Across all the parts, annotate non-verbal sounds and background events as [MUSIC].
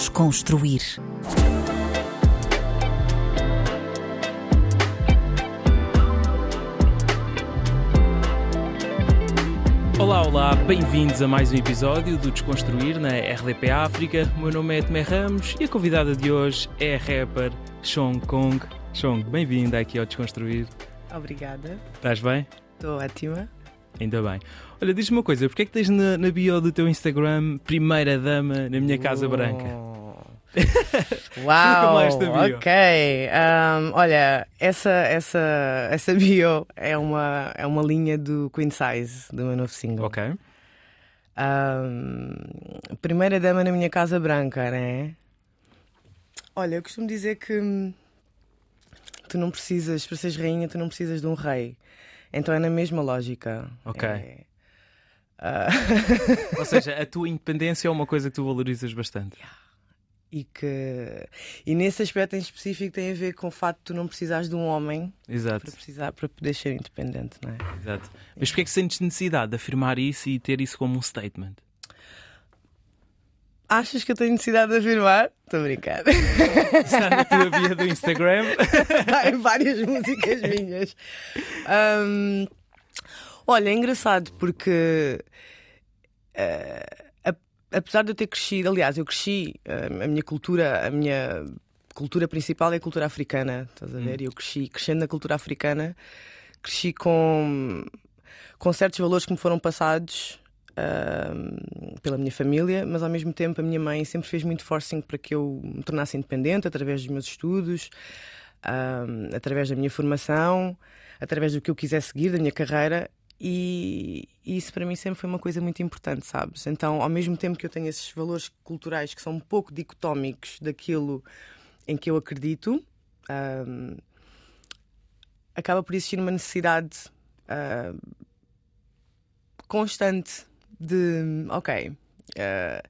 Desconstruir. Olá, olá, bem-vindos a mais um episódio do Desconstruir na RDP África. O meu nome é Tomé Ramos e a convidada de hoje é a rapper Chong Kong. Chong, bem-vinda aqui ao Desconstruir. Obrigada, Estás bem? estou ótima. Ainda bem. Olha, diz-me uma coisa, porquê é que tens na, na bio do teu Instagram Primeira Dama na minha Casa Branca? Uau! mais esta bio. Ok. Ahm, olha, essa, essa, essa bio é uma, é uma linha do Queen Size, do meu novo single. Ok. Ahm, primeira dama na minha Casa Branca, né? Olha, eu costumo dizer que hum, tu não precisas, para seres rainha, tu não precisas de um rei. Então é na mesma lógica. Ok. É, ah, [LAUGHS] Ou seja, a tua independência é uma coisa que tu valorizas bastante. E que e nesse aspecto em específico tem a ver com o facto de tu não precisares de um homem Exato, para precisar para poder ser independente, não é? exato. Mas porquê é que sentes necessidade de afirmar isso e ter isso como um statement? Achas que eu tenho necessidade de afirmar? Estou a brincar. [LAUGHS] Está na tua via do Instagram? Há [LAUGHS] em várias músicas minhas. Ahm, olha, é engraçado porque a- apesar de eu ter crescido, aliás, eu cresci, eh, a minha cultura, a minha cultura principal é a cultura africana, estás a ver? E eu cresci, crescendo na cultura africana, cresci com, com certos valores que me foram passados ahm, pela minha família, mas ao mesmo tempo a minha mãe sempre fez muito forcing para que eu me tornasse independente através dos meus estudos, ahm, através da minha formação, através do que eu quisesse seguir, da minha carreira. E isso para mim sempre foi uma coisa muito importante, sabes? Então, ao mesmo tempo que eu tenho esses valores culturais que são um pouco dicotómicos daquilo em que eu acredito, ahm, acaba por existir uma necessidade ah, constante de, ok, ah,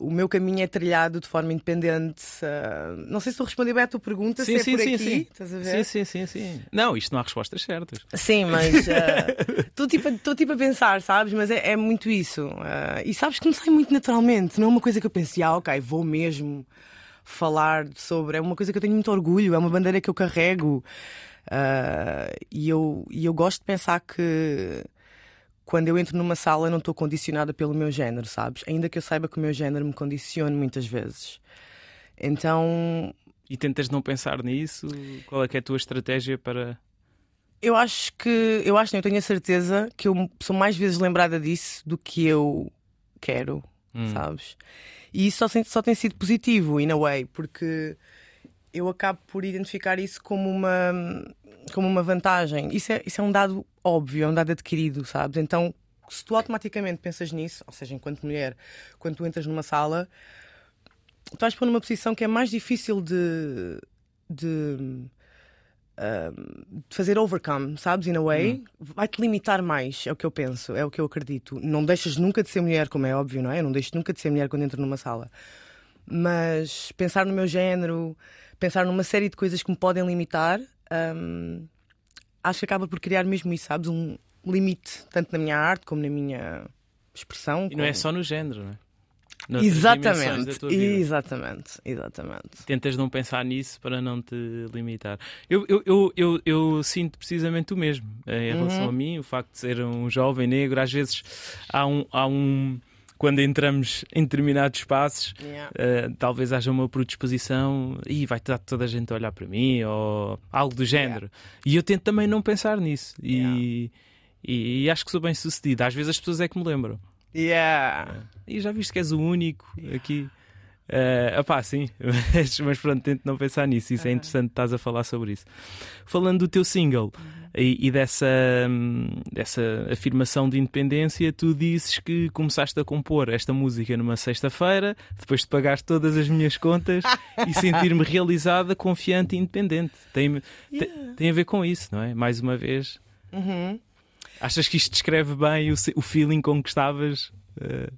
o meu caminho é trilhado de forma independente. ah, não sei se estou a responder bem à tua pergunta, Sim, se sim, é por sim, aqui. sim. Estás a ver? Sim, sim, sim, sim. Não, isto não há respostas certas. Sim, mas ah, [LAUGHS] estou tipo, a- estou tipo a pensar, sabes? Mas é, é muito isso. Ah, e sabes que não sai muito naturalmente. Não é uma coisa que eu pense, ah, ok, vou mesmo falar sobre. É uma coisa que eu tenho muito orgulho, é uma bandeira que eu carrego. E, eu, e eu gosto de pensar que quando eu entro numa sala não estou condicionada pelo meu género, sabes? Ainda que eu saiba que o meu género me condicione muitas vezes. Então E tentas não pensar nisso? Qual é que é a tua estratégia para. Eu acho que, eu acho, não, eu tenho a certeza que eu sou mais vezes lembrada disso do que eu quero, Hum. sabes? E isso só, só tem sido positivo, in a way, porque eu acabo por identificar isso como uma, como uma vantagem. Isso é, isso é um dado óbvio, é um dado adquirido, sabes? Então, se tu automaticamente pensas nisso, ou seja, enquanto mulher, quando tu entras numa sala, tu vais pôr numa posição que é mais difícil de. de de fazer overcome, sabes? In a way, vai-te limitar mais, é o que eu penso, é o que eu acredito. Não deixas nunca de ser mulher, como é óbvio, não é? Eu não deixo nunca de ser mulher quando entro numa sala. Mas pensar no meu género, pensar numa série de coisas que me podem limitar, hum, acho que acaba por criar mesmo isso, sabes? Um limite, tanto na minha arte como na minha expressão. E não é como- só no género, não é? Noutras Exatamente, exatamente, exatamente. Tentas não pensar nisso para não te limitar. Eu, eu, eu, eu, eu sinto precisamente o mesmo eh, em relação a mim, o facto de ser um jovem negro. Às vezes há um. Há um quando entramos em determinados espaços, Yeah. eh, talvez haja uma predisposição e vai estar toda a gente a olhar para mim ou algo do género. E eu tento também não pensar nisso. E, e, e acho que sou bem sucedido. Às vezes as pessoas é que me lembram. Yeah. E já viste que és o único aqui. Uh, opá, sim, mas, [LAUGHS] mas pronto, tento não pensar nisso. Isso é interessante, estás a falar sobre isso. Falando do teu single e, e dessa, hum, dessa afirmação de independência, tu dizes que começaste a compor esta música numa sexta-feira, depois de pagar todas as minhas contas [LAUGHS] e sentir-me realizada, confiante e independente. Tem, tem, tem a ver com isso, não é? Mais uma vez. Uhum. Achas que isto descreve bem o, o feeling com que estavas uh,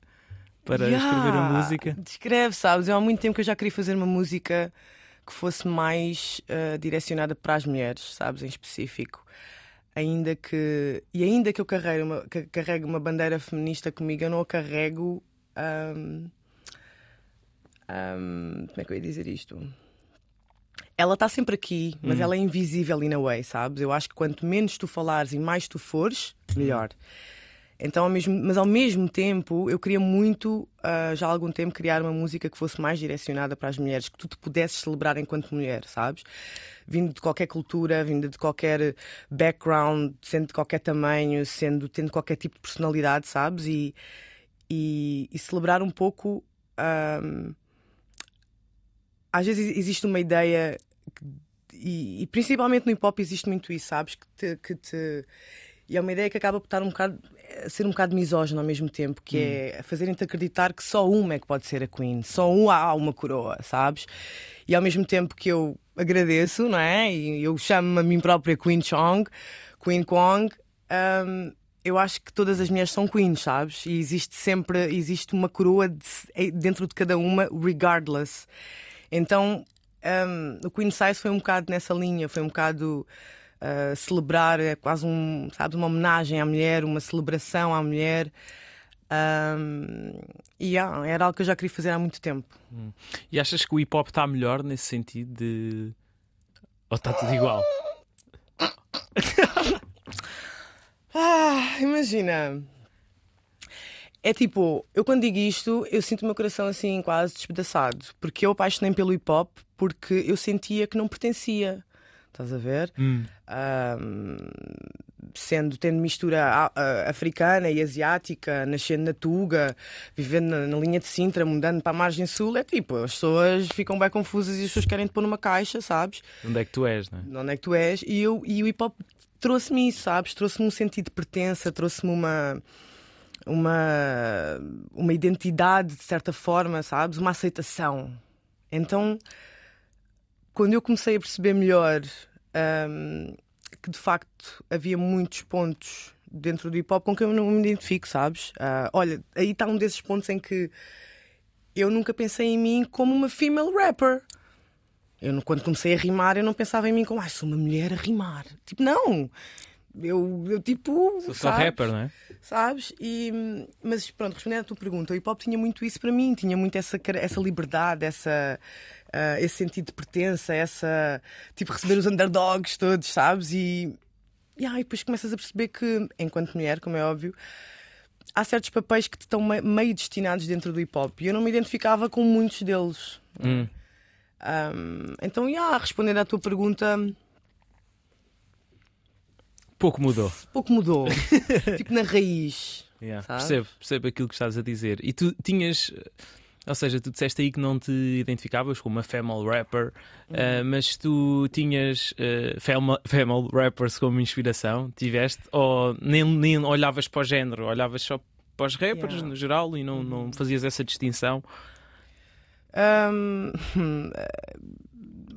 para Yeah. escrever a música? Descreve, sabes? Eu há muito tempo que eu já queria fazer uma música que fosse mais ah, direcionada para as mulheres, sabes? Em específico. Ainda que. E ainda que eu carregue uma, que carregue uma bandeira feminista comigo, eu não a carrego. ahm, Um, como é que eu ia dizer isto? Ela está sempre aqui, mas Hum. ela é invisível in a way, sabes? Eu acho que quanto menos tu falares e mais tu fores, melhor. Então, ao mesmo, mas ao mesmo tempo, eu queria muito, ah, já há algum tempo, criar uma música que fosse mais direcionada para as mulheres, que tu te pudesses celebrar enquanto mulher, sabes? Vindo de qualquer cultura, vindo de qualquer background, sendo de qualquer tamanho, sendo tendo qualquer tipo de personalidade, sabes? E, e, e celebrar um pouco. ahm, às vezes existe uma ideia, e, e principalmente no hip hop existe muito isso, sabes? Que te, que te- e é uma ideia que acaba por estar um bocado, ser um bocado misógino ao mesmo tempo, que é fazerem-te acreditar que só uma é que pode ser a Queen, só um há uma coroa, sabes? E ao mesmo tempo que eu agradeço, não é? E eu chamo a mim própria Queen Chong, Queen Kwong. hum, eu acho que todas as mulheres são queens, sabes? E existe sempre existe uma coroa de- dentro de cada uma, regardless. Então, um, o Queen Size foi um bocado nessa linha, foi um bocado uh, celebrar, é quase um, sabes, uma homenagem à mulher, uma celebração à mulher. Um, e ah, era algo que eu já queria fazer há muito tempo. E achas que o hip hop está melhor nesse sentido de. Ou está tudo igual? [LAUGHS] Ah, imagina. É tipo, eu quando digo isto, eu sinto o meu coração assim quase despedaçado. Porque eu apaixonei pelo hip hop porque eu sentia que não pertencia. Estás a ver? Hum. Ahm, sendo tendo mistura africana e asiática, nascendo na Tuga, vivendo na, na linha de Sintra, mudando para a margem sul, é tipo, as pessoas ficam bem confusas e as pessoas querem te pôr numa caixa, sabes? Onde é que tu és, não é? De onde é que tu és? E, eu, e o hip hop trouxe-me isso, sabes? Trouxe-me um sentido de pertença, trouxe-me uma. Uma, uma identidade, de certa forma, sabes? Uma aceitação. Então, quando eu comecei a perceber melhor hum, que de facto havia muitos pontos dentro do hip hop com que eu não me identifico, sabes? Ah, olha, aí está um desses pontos em que eu nunca pensei em mim como uma female rapper. Eu, quando comecei a rimar, eu não pensava em mim como, ah, sou uma mulher a rimar. Tipo, não. Eu, eu tipo. Sou só rapper, não é? Sabes? E, mas pronto, respondendo à tua pergunta, o hip hop tinha muito isso para mim, tinha muito essa, essa liberdade, essa, ah, esse sentido de pertença, essa. Tipo, receber os underdogs todos, sabes? E, e aí depois começas a perceber que, enquanto mulher, como é óbvio, há certos papéis que te estão me- meio destinados dentro do hip hop e eu não me identificava com muitos deles. Hum. Um, então, yeah, respondendo à tua pergunta, Pouco mudou. pouco mudou. [LAUGHS] tipo, na raiz. Yeah? Percebo, percebo aquilo que estás a dizer. E tu tinhas. Ou seja, tu disseste aí que não te identificavas como uma female rapper, eh, mas tu tinhas eh, fema- female rappers como inspiração, tiveste? Ou nem, nem olhavas para o género, olhavas só para os rappers Yeah. no geral e não, não fazias essa distinção? Um, [LAUGHS]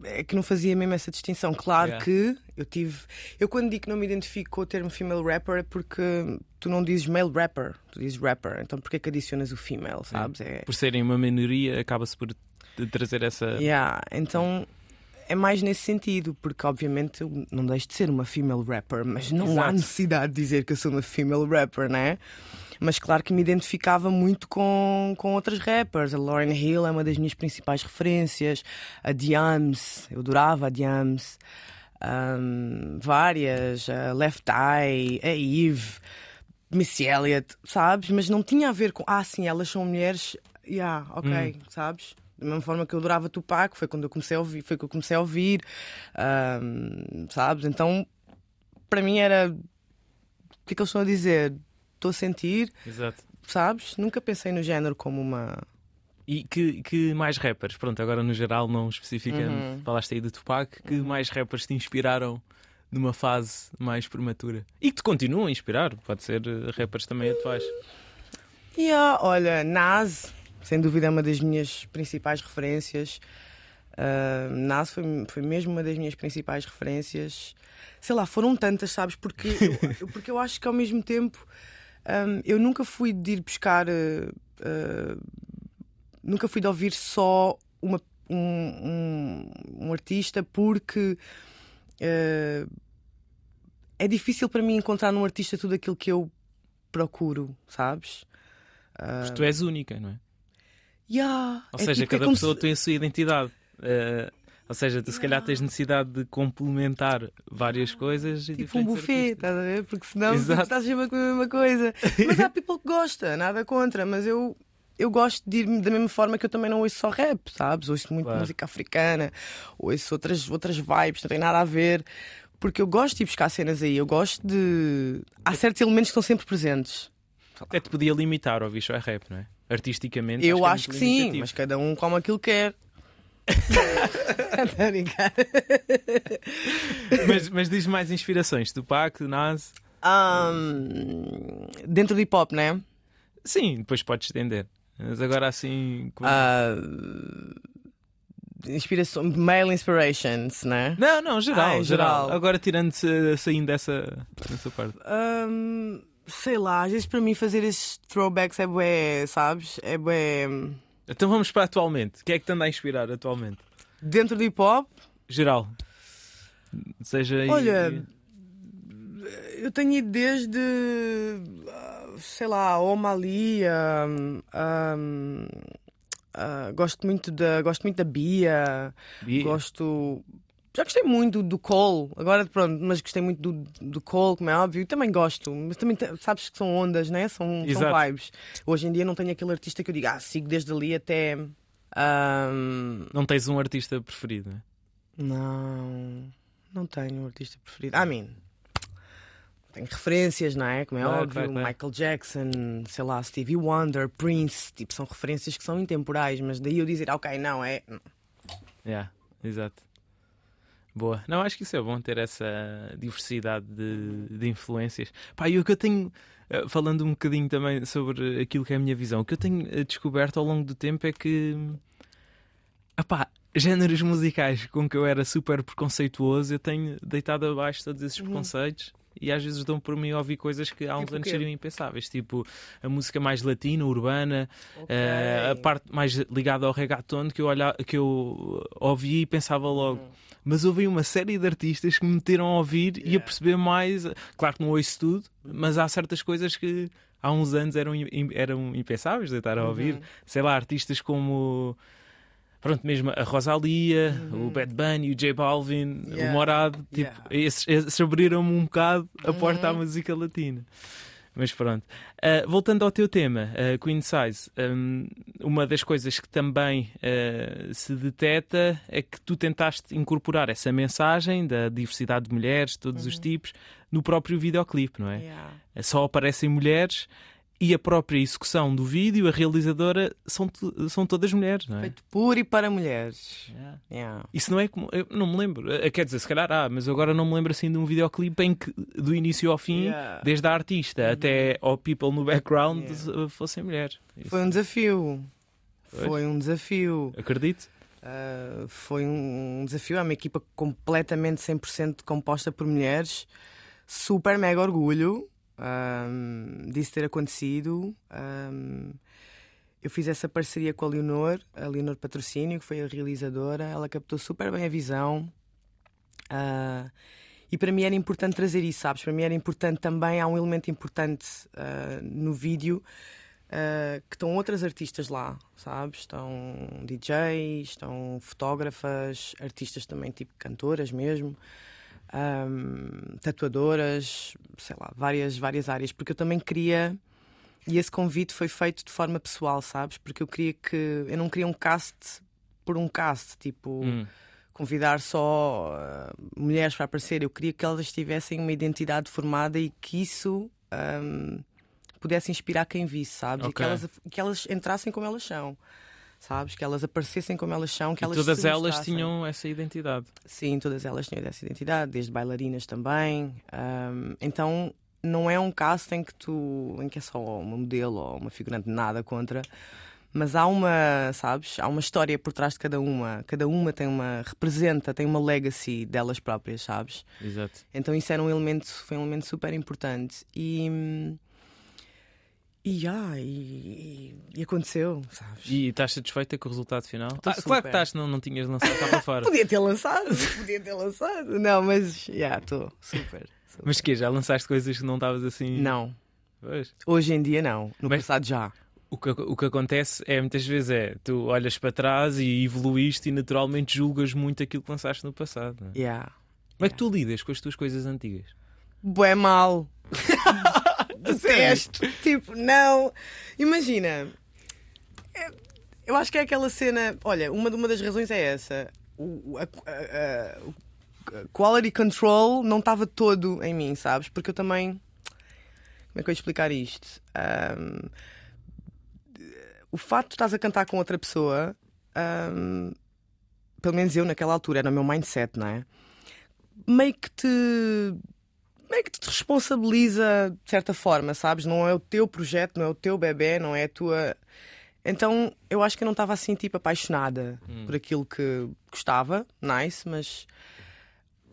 é que não fazia mesmo essa distinção. Claro Yeah. que eu tive. Eu, quando digo que não me identifico com o termo female rapper, é porque tu não dizes male rapper, tu dizes rapper. Então, porquê que adicionas o female, sabes? É, Por serem uma minoria, acaba-se por trazer essa. Yeah, então é mais nesse sentido, porque obviamente eu não deixo de ser uma female rapper, mas não há Exato. necessidade de dizer que eu sou uma female rapper, né? Mas claro que me identificava muito com, com outras rappers. A Lauryn Hill é uma das minhas principais referências. A Diams, eu adorava a Diams. Um, várias, a Left Eye, a Eve, Missy Elliott, sabes? Mas não tinha a ver com. Ah, sim, elas são mulheres. Yeah, ok, sabes? Da mesma forma que eu adorava Tupac, foi quando eu comecei a ouvir, foi que eu comecei a ouvir, um, sabes? Então, para mim era. O que é que eles estão a dizer? Estou a sentir, Exato. sabes? Nunca pensei no género como uma. E que, que mais rappers? Pronto, agora no geral, não especificando, Uhum. falaste aí do Tupac, que mais rappers te inspiraram numa fase mais prematura? E que te continuam a inspirar, pode ser eh, rappers também atuais. Yeah, olha, Nas, sem dúvida, é uma das minhas principais referências. Uh, Nas foi, foi mesmo uma das minhas principais referências. Sei lá, foram tantas, sabes? Porque [LAUGHS] eu, porque eu acho que ao mesmo tempo um, eu nunca fui de ir buscar. uh, uh, nunca fui de ouvir só uma, um, um, um artista porque. uh, é difícil para mim encontrar num artista tudo aquilo que eu procuro, sabes? Porque tu és única, não é? Yeah. Ou É seja, tipo- é cada como pessoa se- tem a sua identidade. Eh, ou seja, tu se calhar tens necessidade de complementar várias coisas e Tipo um buffet, estás a ver? Porque senão [LAUGHS] Exato. estás sempre a comer a mesma coisa. Mas há people que gosta, nada contra, mas eu, eu gosto de ir da mesma forma que eu também não ouço só rap, sabes? Ouço muito Claro. música africana, ouço outras, outras vibes, não tem nada a ver. Porque eu gosto de ir buscar cenas aí, eu gosto de. Há certos elementos que estão sempre presentes. Até te podia limitar ao bicho é rap, não é? Artisticamente. Eu é acho que muito sim, limitativo. mas cada um come aquilo que quer. [LAUGHS] Estou a brincar. mas, mas diz mais inspirações. Tupac, Nas. Ahm, dentro do hip hop, né? Sim, depois podes estender. Mas agora assim. como- Ah, inspiração, male inspirations, né? Não, não, geral, Ah, geral. geral. Agora tirando-se, saindo dessa, dessa parte. Ahm, sei lá, às vezes para mim fazer esses throwbacks é bué, sabes? É bué. Então vamos para atualmente. O que é que te anda a inspirar atualmente? Dentro do hip hop, Geral. Seja Olha, eu tenho ido desde. ah, sei lá, Omali. ahm, ahm, ah, gosto muito da gosto muito da Bia E- gosto já gostei muito do, Cole agora pronto mas gostei muito do, do Cole como é óbvio e também gosto mas também sabes que são ondas né são, são vibes hoje em dia não tenho aquele artista que eu diga ah sigo desde ali até ahm, Não tens um artista preferido, não é? não não tenho um artista preferido I mean tenho referências, não é? Como é Claro, óbvio, claro, claro. Michael Jackson, sei lá, Stevie Wonder, Prince, tipo, são referências que são intemporais, mas daí eu dizer, ok, não, é. Yeah, exato. Boa. Não, acho que isso é bom ter essa diversidade de, de influências. Pá, e o que eu tenho, eh, falando um bocadinho também sobre aquilo que é a minha visão, o que eu tenho eh, descoberto ao longo do tempo é que, apá, géneros musicais com que eu era super preconceituoso, eu tenho deitado abaixo todos esses preconceitos. E às vezes dão por mim a ouvir coisas que há uns Tipo anos seriam impensáveis, tipo a música mais latina, urbana, eh, a parte mais ligada ao reggaeton que eu, olha, que eu ouvi e pensava logo. Mas houve uma série de artistas que me meteram a ouvir e a Yeah. perceber mais. Claro que não ouço tudo, mas há certas coisas que há uns anos eram, eram impensáveis de estar a ouvir. Sei lá, artistas como. Pronto, mesmo a Rosalia, o Bad Bunny, o J Balvin, o Yeah. Morado, tipo, Yeah. esses, esses abriram-me um bocado a porta à música latina. Mas pronto. Uh, voltando ao teu tema, uh, Queen Size, um, uma das coisas que também uh, se deteta é que tu tentaste incorporar essa mensagem da diversidade de mulheres, de todos os tipos, no próprio videoclipe, não é? Yeah. Só aparecem mulheres e a própria execução do vídeo, a realizadora, são, são todas mulheres, não é? Feito por e para mulheres. Yeah. Yeah. Isso não é como. Eu não me lembro. Eh, Quer dizer, se calhar há, mas agora não me lembro assim de um videoclipe em que, do início ao fim, Yeah. desde a artista até ao people no background, eh, fossem mulheres. Isso. Foi um desafio. Pois. Foi um desafio. Acredito. Uh, foi um desafio. É uma equipa completamente 100% composta por mulheres. Super mega orgulho um, disso ter acontecido. Um, eu fiz essa parceria com a Leonor, a Leonor Patrocínio, que foi a realizadora. Ela captou super bem a visão. Uh, e para mim era importante trazer isso, sabes? Para mim era importante também. Há um elemento importante uh, no vídeo Uh, que estão outras artistas lá, sabes? Estão DJs, estão fotógrafas, artistas também, tipo cantoras mesmo, um, tatuadoras, sei lá, várias, várias áreas, porque eu também queria. E esse convite foi feito de forma pessoal, sabes? Porque eu queria que. Eu não queria um cast por um cast, tipo Hum. convidar só uh, mulheres para aparecer. Eu queria que elas tivessem uma identidade formada e que isso um, pudesse inspirar quem visse, sabes? E que elas, que elas entrassem como elas são, sabes? Que elas aparecessem como elas são, que E elas todas se elas tinham essa identidade. Sim, todas elas tinham essa identidade, desde bailarinas também. Um, então não é um caso em que tu em que é só uma modelo ou uma figurante nada contra, mas há uma, sabes, há uma história por trás de cada uma. Cada uma tem uma representa, tem uma legacy delas próprias, sabes? Exato. Então isso era um elemento, foi um elemento super importante e hum, e, ah, e, e- aconteceu, sabes? E estás satisfeita com o resultado final? Ah, claro que estás, não, não tinhas lançado, está para fora. [LAUGHS] Podia ter lançado, podia ter lançado. Não, mas já estou super, super. Mas que já lançaste coisas que não estavas assim. Não, Pois. hoje em dia não. No Mas- passado já. O que, o que acontece é muitas vezes é tu olhas para trás e evoluíste e naturalmente julgas muito aquilo que lançaste no passado. não é? Yeah. Como é que tu lidas com as tuas coisas antigas? Bué mal. [LAUGHS] Detesto. tipo, não. Imagina. É- Eu acho que é aquela cena. Olha, uma, uma das razões é essa. O, a, a- a- quality control não estava todo em mim, sabes? Porque eu também. Como é que eu ia explicar isto? Ahm, o facto de estás a cantar com outra pessoa, ahm, pelo menos eu naquela altura, era o meu mindset, não é? Meio que te meio que te responsabiliza de certa forma, sabes? Não é o teu projeto, não é o teu bebê, não é a tua. Então eu acho que eu não estava assim tipo apaixonada por aquilo que gostava, nice, mas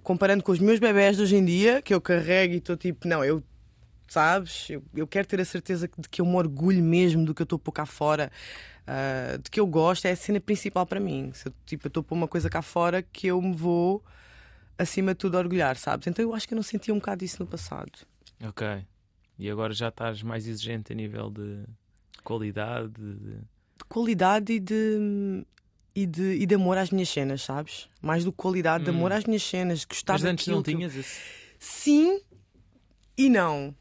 comparando com os meus bebés de hoje em dia, que eu carrego e estou tipo, não, eu sabes, eu, eu quero ter a certeza de que eu me orgulho mesmo do que eu estou a pôr cá fora, ah, de que eu gosto, é a cena principal para mim. Se eu, tipo, eu estou a pôr uma coisa cá fora que eu me vou acima de tudo orgulhar, sabes? Então eu acho que eu não sentia um bocado isso no passado. Ok. E agora já estás mais exigente a nível de qualidade. de- De qualidade e de. E de, e de amor às minhas cenas, sabes? Mais do que qualidade, de amor às minhas cenas, gostar Mas antes não eu- tinhas esse. Sim e não.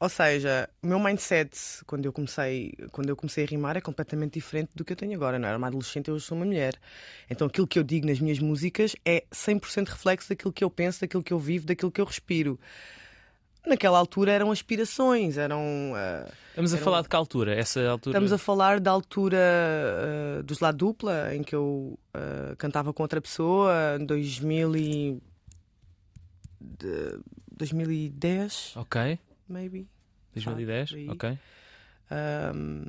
Ou seja, o meu mindset quando eu comecei, quando eu comecei a rimar é completamente diferente do que eu tenho agora. Não era uma adolescente, eu sou uma mulher. Então aquilo que eu digo nas minhas músicas é 100% reflexo daquilo que eu penso, daquilo que eu vivo, daquilo que eu respiro. Naquela altura eram aspirações, eram. ah, Estamos a Era falar de que altura? Essa altura. Estamos a falar da altura ah, dos La Dupla, em que eu ah, cantava com outra pessoa, em 2000 e... de- 2010, Ok. Maybe. 2010. por aí. Ok. Ahm,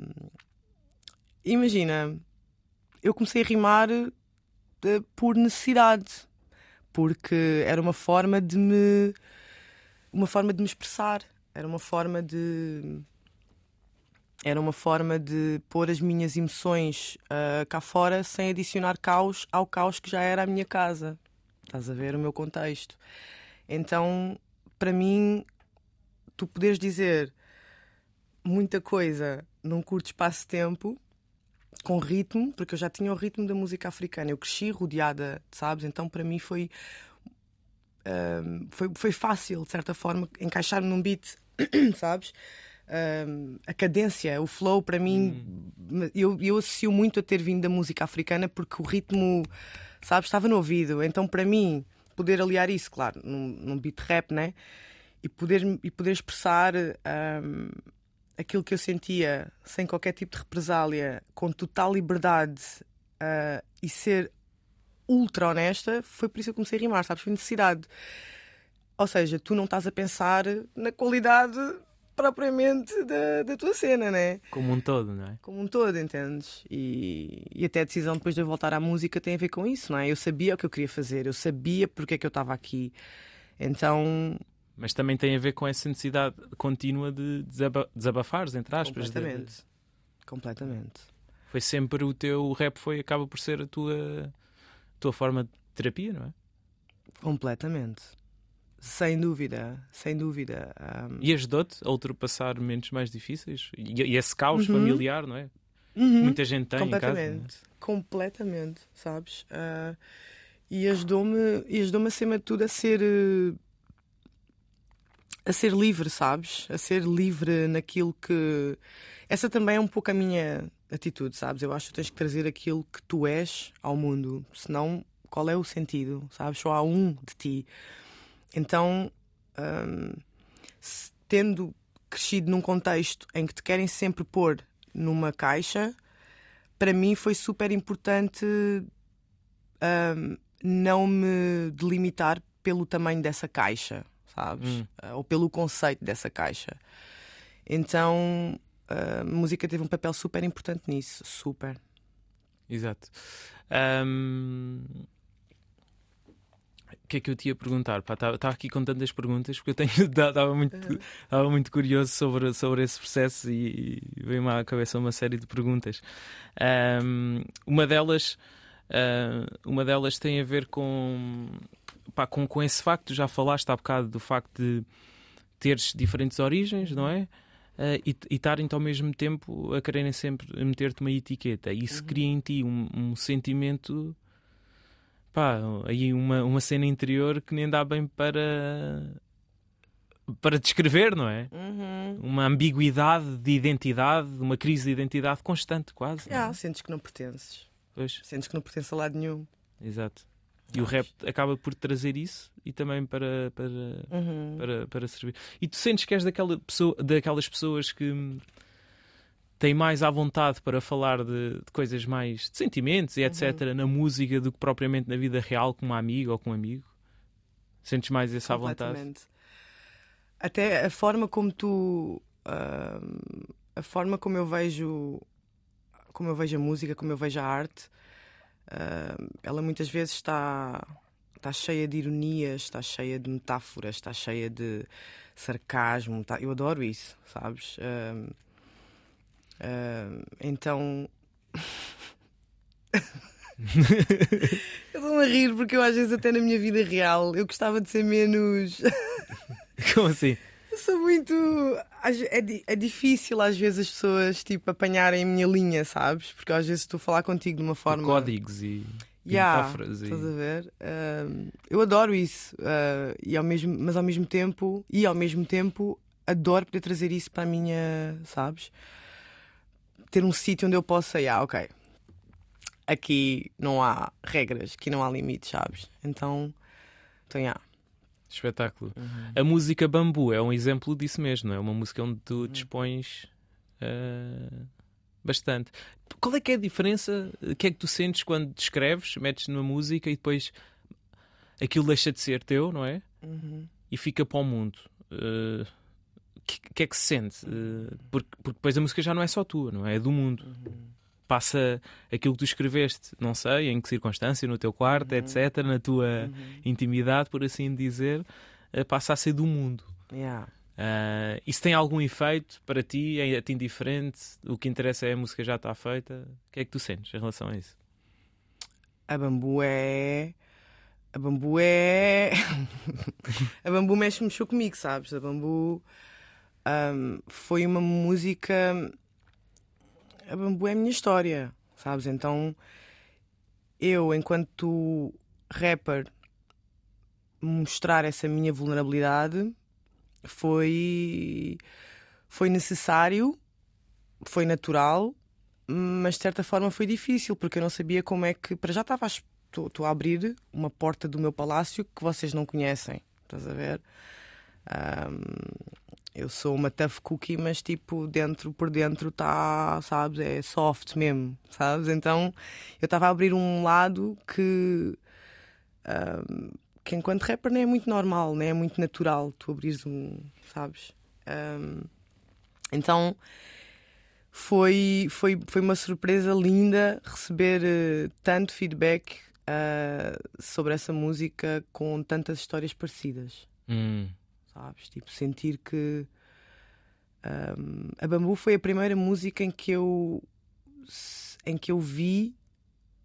imagina, eu comecei a rimar eh, por necessidade, porque era uma forma de me uma forma de me expressar, era uma forma de era uma forma de pôr as minhas emoções ah, cá fora sem adicionar caos ao caos que já era a minha casa. Estás a ver o meu contexto. Então, para mim, tu poderes dizer muita coisa num curto espaço de tempo, com ritmo, porque eu já tinha o ritmo da música africana. Eu cresci rodeada, sabes? Então para mim foi. foi, foi fácil, de certa forma, encaixar-me num beat, [COUGHS] sabes? A cadência, o flow, para mim, eu, eu associo muito a ter vindo da música africana porque o ritmo, sabes, estava no ouvido. Então para mim, poder aliar isso, claro, num, num beat rap, né? E poder, e poder expressar. ahm, aquilo que eu sentia sem qualquer tipo de represália, com total liberdade ah, e ser ultra honesta, foi por isso que eu comecei a rimar, sabes? Foi necessidade. Ou seja, tu não estás a pensar na qualidade propriamente da, da tua cena, né? Como um todo, não é? Como um todo, entendes? E, e até a decisão depois de eu voltar à música tem a ver com isso, não é? Eu sabia o que eu queria fazer, eu sabia porque é que eu estava aqui. Então, Mas também tem a ver com essa necessidade contínua de desaba desabafares, entre aspas. de- completamente. Completamente. Foi sempre o teu o rap foi acaba por ser a tua tua forma de terapia, não é? Completamente. Sem dúvida, sem dúvida. Um, E ajudou-te a ultrapassar momentos mais difíceis e, e esse caos Uhum. familiar, não é? uhum, Muita gente tem em casa. é? completamente. Completamente, sabes? Ah, e ajudou-me, e ajudou-me acima de tudo a ser eh, a ser livre, sabes? A ser livre naquilo que essa também é um pouco a minha atitude, sabes? Eu acho que tens que trazer aquilo que tu és ao mundo, senão qual é o sentido, sabes? Só há um de ti. Então, hum, se- tendo crescido num contexto em que te querem sempre pôr numa caixa, para mim foi super importante hum, não me delimitar pelo tamanho dessa caixa, sabes? Hum. Ah, Ou pelo conceito dessa caixa. Então, a música teve um papel super importante nisso, super. Exato. Ahm, O que é que eu te ia perguntar? Estava aqui com tantas perguntas porque eu tenho [LAUGHS] estava muito, tava muito curioso sobre, sobre esse processo e, e veio-me à cabeça uma série de perguntas. Ahm, uma delas ah, uma delas tem a ver com, pá, com, com esse facto, já falaste há bocado do facto de teres diferentes origens, não é? Uh, e estarem ao mesmo tempo a quererem sempre meter-te uma etiqueta. Isso uhum. cria em ti um, um, sentimento, pá, aí uma, uma cena interior que nem dá bem para para descrever, não é? Uhum. Uma ambiguidade de identidade, uma crise de identidade constante, quase. Yeah, é? Sentes que não pertences. Pois. Sentes que não pertences a lado nenhum. Exato. E o rap acaba por trazer isso e também para, para, uhum. para, para servir. E tu sentes que és daquela pessoa, daquelas pessoas que têm mais à vontade para falar de, de coisas mais de sentimentos e etc. Uhum. na música do que propriamente na vida real com uma amiga ou com um amigo? Sentes mais essa à vontade? Até a forma como tu. Uh, a forma como eu vejo. Como eu vejo a música, como eu vejo a arte, uh, ela muitas vezes está, está cheia de ironias, está cheia de metáforas, está cheia de sarcasmo. Tá, eu adoro isso, sabes? Uh, então. [LAUGHS] eu estou-me a rir porque eu às vezes até na minha vida real eu gostava de ser menos [LAUGHS] Como assim? Eu sou muito. É, é difícil às vezes as pessoas tipo, apanharem a minha linha, sabes? Porque às vezes estou a falar contigo de uma forma. Códigos e. Yeah, metáforas estás a ver? Eu adoro isso, uh, e ao mesmo, mas ao mesmo tempo, e ao mesmo tempo, adoro poder trazer isso para a minha, sabes? Ter um sítio onde eu possa, ah, ok, aqui não há regras, aqui não há limites, sabes? Então, então, yeah. Espetáculo. Uhum. A música Bambu é um exemplo disso mesmo, não é? Uma música onde tu uhum. dispões uh, bastante. Qual é que é a diferença? O que é que tu sentes quando escreves, metes numa música e depois aquilo deixa de ser teu, não é? Uhum. E fica para o mundo. Uh, o que, que, é que se sente? Uh, porque, porque, depois a música já não é só tua, não é? É do mundo. Uhum passa aquilo que tu escreveste, não sei em que circunstância, no teu quarto, uhum. etc., na tua uhum. intimidade, por assim dizer, eh, passa a ser do mundo. Yeah. Uh, isso tem algum efeito para ti? É-te indiferente? O que interessa é a música já está feita? O que é que tu sentes em relação a isso? A bambu é. A bambu é. [LAUGHS] a bambu mexe mexeu comigo, sabes? A bambu um, foi uma música a bambu é a minha história, sabes? Então eu, enquanto rapper, mostrar essa minha vulnerabilidade foi foi necessário, foi natural, mas de certa forma foi difícil porque eu não sabia como é que para já estava estou a abrir uma porta do meu palácio que vocês não conhecem, estás a ver? Um, eu sou uma tough cookie, mas tipo, dentro por dentro está, sabes, é soft mesmo, sabes? Então eu estava a abrir um lado que, um, que enquanto rapper nem é muito normal, nem é muito natural tu abrires um, sabes? Um, então foi, foi, foi uma surpresa linda receber uh, tanto feedback uh, sobre essa música com tantas histórias parecidas. Hum sabes? Tipo, sentir que. Um, a Bambu foi a primeira música em que eu. em que eu vi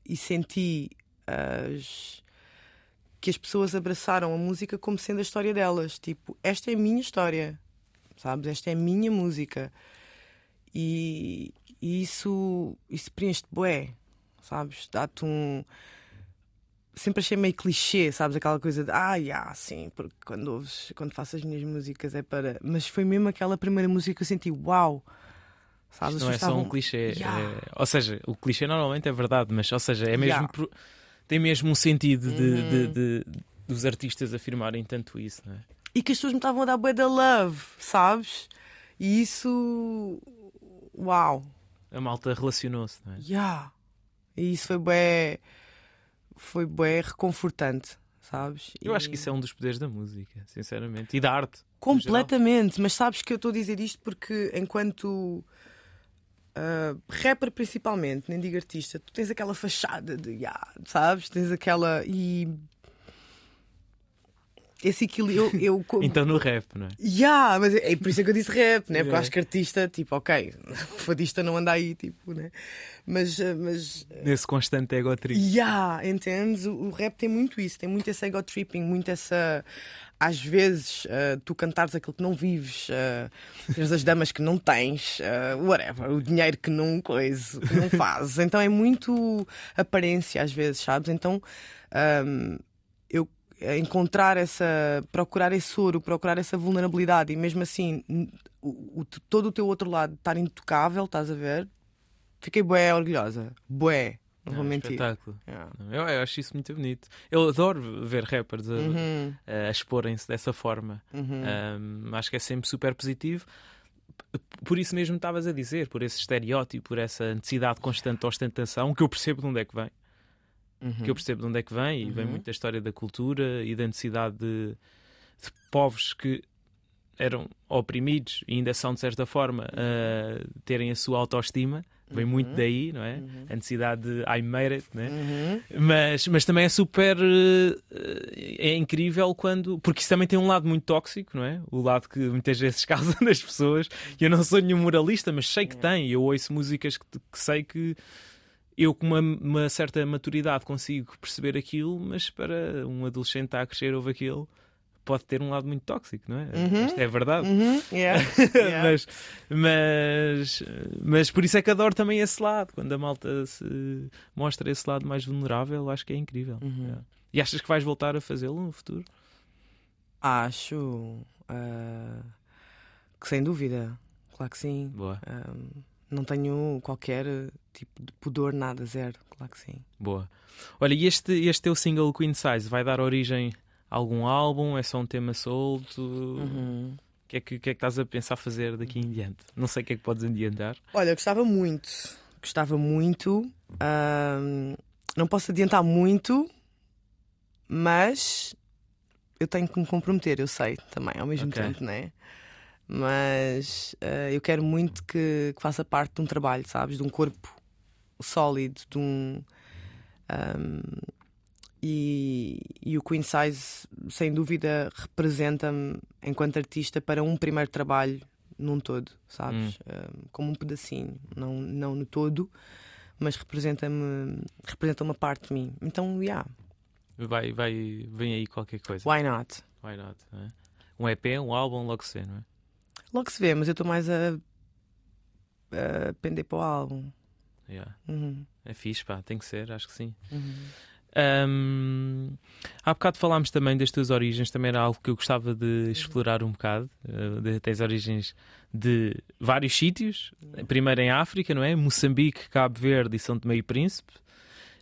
e senti as. que as pessoas abraçaram a música como sendo a história delas. Tipo, esta é a minha história, sabes? Esta é a minha música. E, e isso, isso preenche-te bué, sabes? Dá-te um sempre achei meio clichê, sabes? Aquela coisa de ah, yeah, sim, porque quando ouves, quando faço as minhas músicas é para. Mas foi mesmo aquela primeira música que eu senti, uau! Sabes? não é só um clichê. Yeah. É... Ou seja, o clichê normalmente é verdade, mas ou seja, é mesmo. Yeah. Pro... Tem mesmo um sentido de, uhum. de, de, dos artistas afirmarem tanto isso, não é? E que as pessoas me estavam a dar bué da love, sabes? E isso. Uau! A malta relacionou-se, não é? Yeah. E isso foi bué foi bem reconfortante, sabes? Eu e... acho que isso é um dos poderes da música, sinceramente, e da arte. Completamente, mas sabes que eu estou a dizer isto porque enquanto uh, rapper principalmente, nem digo artista, tu tens aquela fachada de yeah, sabes? Tens aquela e esse equilíbrio. Eu, eu, então no rap, não é? Yeah, mas é, é por isso é que eu disse rap, né? Porque eu acho que artista, tipo, ok, [LAUGHS] fadista não anda aí, tipo, né? Mas. eh, mas Nesse constante ego trip. Yeah, entendes? O, o rap tem muito isso, tem muito esse ego tripping, muito essa. Às vezes eh, tu cantares aquilo que não vives, uh, tens as damas que não tens, eh, whatever, o dinheiro que não coisa, que não [LAUGHS] fazes. Então é muito aparência às vezes, sabes? Então ahm, eu eh, encontrar essa, procurar esse ouro, procurar essa vulnerabilidade e mesmo assim o, o- todo o teu outro lado estar intocável, estás a ver? Fiquei bué orgulhosa, bué, não vou É mentir. espetáculo. Yeah. Eu, eu acho isso muito bonito. Eu adoro ver rappers a, Uhum, a exporem-se dessa forma. uhum. Um, acho que é sempre super positivo. Por isso mesmo estavas a dizer, por esse estereótipo, por essa necessidade constante de ostentação, que eu percebo de onde é que vem. Uhum. Que eu percebo de onde é que vem, e vem Uhum. muito da história da cultura e da necessidade de, de povos que eram oprimidos e ainda são, de certa forma, a terem a sua autoestima. Vem muito daí, não é? Uhum. A necessidade de I made it, né? Uhum. Mas, mas também é super. eh, É incrível quando. Porque isso também tem um lado muito tóxico, não é? O lado que muitas vezes [LAUGHS] causa nas pessoas. Eu não sou nenhum moralista, mas sei que tem. Eu ouço músicas que, que sei que eu, com uma, uma certa maturidade, consigo perceber aquilo, mas para um adolescente a crescer, ouve aquilo, pode ter um lado muito tóxico, não é? Uhum. Isto é verdade. Uhum. Yeah. [LAUGHS] Yeah. mas, mas, mas por isso é que adoro também esse lado. Quando a malta se mostra esse lado mais vulnerável, acho que é incrível. Uhum. Yeah. E achas que vais voltar a fazê-lo no futuro? Acho ah, que sem dúvida, claro que sim. Boa, Ah, não tenho qualquer tipo de pudor, nada, zero, claro que sim. boa. Olha, e este, este teu single Queen Size vai dar origem a algum álbum? É só um tema solto? Uhum. O que, é que, que é que estás a pensar fazer daqui em diante? Não sei o que é que podes adiantar. Olha, eu gostava muito, gostava muito. não posso adiantar muito, mas eu tenho que me comprometer, eu sei também, ao mesmo Ok. tempo, né? Mas ah, eu quero muito que, que faça parte de um trabalho, sabes? De um corpo sólido, de um. ahm, e, e o Queen Size, sem dúvida, representa-me enquanto artista para um primeiro trabalho num todo, sabes? Um, como um pedacinho, não, não no todo, mas representa-me representa uma parte de mim. Então, yeah, Vai, vai, vem aí qualquer coisa. why not? Why not? é? Um EP, um álbum, logo se vê, não é? Logo se vê, mas eu estou mais a, a pender para o álbum. Yeah. Uhum, É fixe, pá, tem que ser, acho que sim. uhum. Ahm, há bocado falámos também das tuas origens, também era algo que eu gostava de explorar um bocado. Uh, de- tens origens de vários sítios, primeiro em África, não é? Moçambique, Cabo Verde e São Tomé e Príncipe.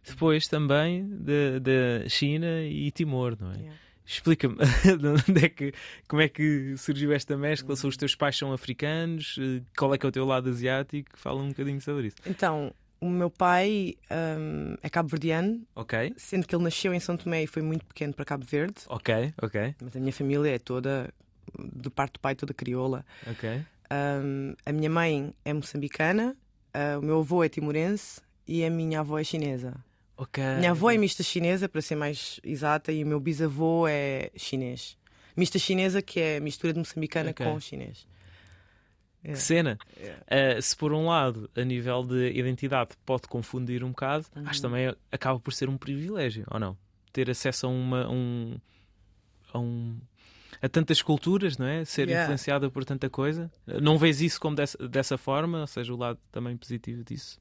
Depois também da da China e Timor, não é? Yeah. Explica-me [LAUGHS] é que, como é que surgiu esta mescla? Se os teus pais são africanos? Qual é que é o teu lado asiático? Fala um bocadinho sobre isso. Então, o meu pai um, é cabo-verdiano, Ok, sendo que ele nasceu em São Tomé e foi muito pequeno para Cabo Verde, ok, ok, mas a minha família é toda, de parte do pai, toda crioula. ok. Um, a minha mãe é moçambicana, uh, o meu avô é timorense e a minha avó é chinesa. Ok. Minha avó é mista chinesa, para ser mais exata, e o meu bisavô é chinês. Mista chinesa, que é mistura de moçambicana Ok. com chinês. É. Que cena. É. Uh, se por um lado, a nível de identidade, pode confundir um bocado, Uhum. acho que também acaba por ser um privilégio, ou não? Ter acesso a uma. Um, a, um, a tantas culturas, não é? Ser Yeah. influenciada por tanta coisa. Não vês isso como dessa, dessa forma? Ou seja, o lado também positivo disso?